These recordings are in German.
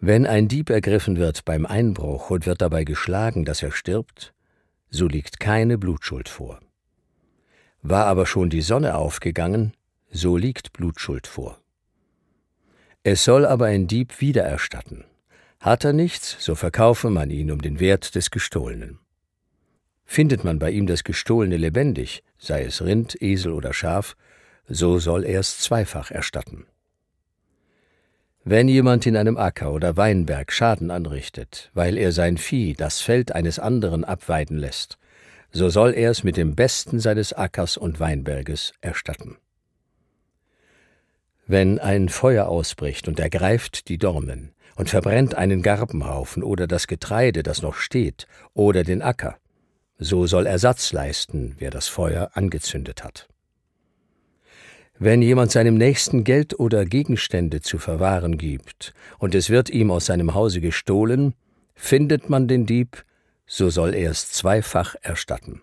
Wenn ein Dieb ergriffen wird beim Einbruch und wird dabei geschlagen, dass er stirbt, so liegt keine Blutschuld vor. War aber schon die Sonne aufgegangen, so liegt Blutschuld vor. Es soll aber ein Dieb wiedererstatten. Hat er nichts, so verkaufe man ihn um den Wert des Gestohlenen. Findet man bei ihm das Gestohlene lebendig, sei es Rind, Esel oder Schaf, so soll er es zweifach erstatten. Wenn jemand in einem Acker oder Weinberg Schaden anrichtet, weil er sein Vieh das Feld eines anderen abweiden lässt, so soll er es mit dem Besten seines Ackers und Weinberges erstatten. Wenn ein Feuer ausbricht und ergreift die Dornen und verbrennt einen Garbenhaufen oder das Getreide, das noch steht, oder den Acker, so soll Ersatz leisten, wer das Feuer angezündet hat. Wenn jemand seinem Nächsten Geld oder Gegenstände zu verwahren gibt, und es wird ihm aus seinem Hause gestohlen, findet man den Dieb, so soll er es zweifach erstatten.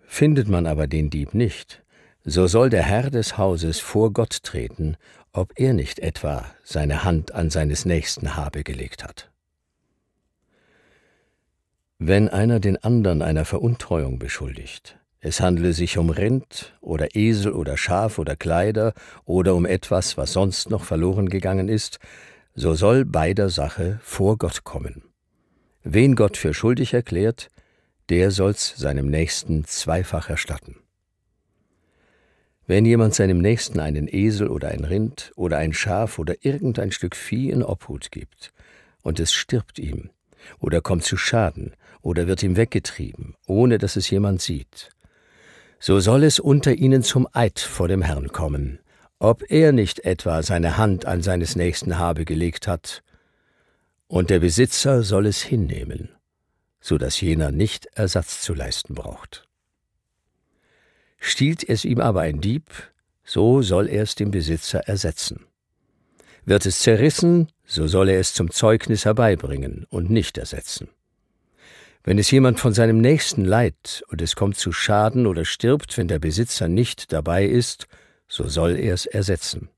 Findet man aber den Dieb nicht, so soll der Herr des Hauses vor Gott treten, ob er nicht etwa seine Hand an seines Nächsten Habe gelegt hat. Wenn einer den anderen einer Veruntreuung beschuldigt, es handle sich um Rind oder Esel oder Schaf oder Kleider oder um etwas, was sonst noch verloren gegangen ist, so soll beider Sache vor Gott kommen. Wen Gott für schuldig erklärt, der soll's seinem Nächsten zweifach erstatten. Wenn jemand seinem Nächsten einen Esel oder ein Rind oder ein Schaf oder irgendein Stück Vieh in Obhut gibt, und es stirbt ihm, oder kommt zu Schaden, oder wird ihm weggetrieben, ohne dass es jemand sieht, so soll es unter ihnen zum Eid vor dem Herrn kommen, ob er nicht etwa seine Hand an seines Nächsten Habe gelegt hat, und der Besitzer soll es hinnehmen, so dass jener nicht Ersatz zu leisten braucht. Stiehlt es ihm aber ein Dieb, so soll er es dem Besitzer ersetzen. Wird es zerrissen, so soll er es zum Zeugnis herbeibringen und nicht ersetzen. Wenn es jemand von seinem Nächsten leiht und es kommt zu Schaden oder stirbt, wenn der Besitzer nicht dabei ist, so soll er es ersetzen.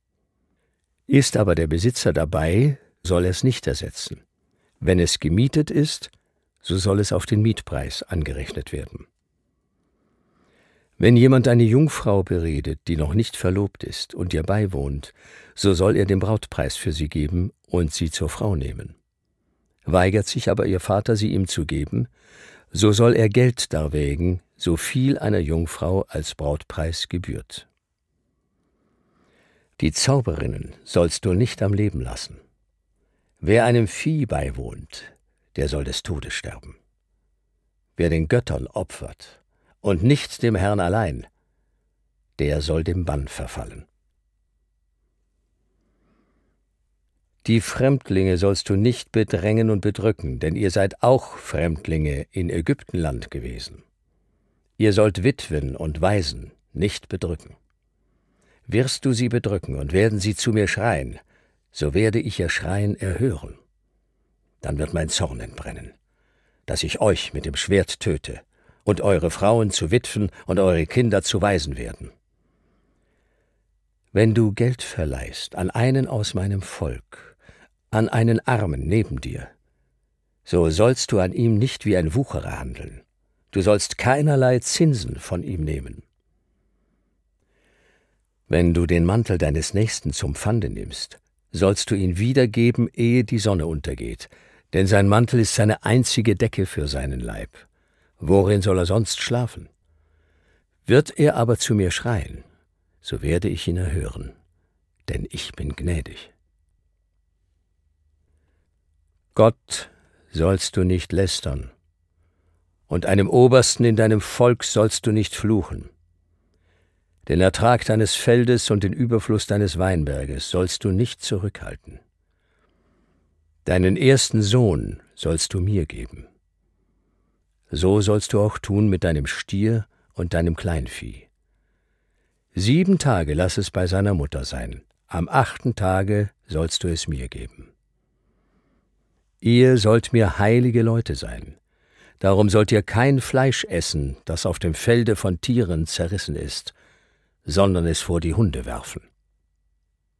Ist aber der Besitzer dabei, soll er es nicht ersetzen. Wenn es gemietet ist, so soll es auf den Mietpreis angerechnet werden. Wenn jemand eine Jungfrau beredet, die noch nicht verlobt ist und ihr beiwohnt, so soll er den Brautpreis für sie geben und sie zur Frau nehmen. Weigert sich aber ihr Vater, sie ihm zu geben, so soll er Geld darwägen, so viel einer Jungfrau als Brautpreis gebührt. Die Zauberinnen sollst du nicht am Leben lassen. Wer einem Vieh beiwohnt, der soll des Todes sterben. Wer den Göttern opfert, und nicht dem Herrn allein, der soll dem Bann verfallen. Die Fremdlinge sollst du nicht bedrängen und bedrücken, denn ihr seid auch Fremdlinge in Ägyptenland gewesen. Ihr sollt Witwen und Waisen nicht bedrücken. Wirst du sie bedrücken und werden sie zu mir schreien, so werde ich ihr Schreien erhören. Dann wird mein Zorn entbrennen, dass ich euch mit dem Schwert töte und eure Frauen zu Witwen und eure Kinder zu Waisen werden. Wenn du Geld verleihst an einen aus meinem Volk, an einen Armen neben dir, so sollst du an ihm nicht wie ein Wucherer handeln, du sollst keinerlei Zinsen von ihm nehmen. Wenn du den Mantel deines Nächsten zum Pfande nimmst, sollst du ihn wiedergeben, ehe die Sonne untergeht, denn sein Mantel ist seine einzige Decke für seinen Leib. Worin soll er sonst schlafen? Wird er aber zu mir schreien, so werde ich ihn erhören, denn ich bin gnädig. Gott sollst du nicht lästern, und einem Obersten in deinem Volk sollst du nicht fluchen. Den Ertrag deines Feldes und den Überfluss deines Weinberges sollst du nicht zurückhalten. Deinen ersten Sohn sollst du mir geben. So sollst du auch tun mit deinem Stier und deinem Kleinvieh. Sieben Tage lass es bei seiner Mutter sein, am achten Tage sollst du es mir geben. Ihr sollt mir heilige Leute sein, darum sollt ihr kein Fleisch essen, das auf dem Felde von Tieren zerrissen ist, sondern es vor die Hunde werfen.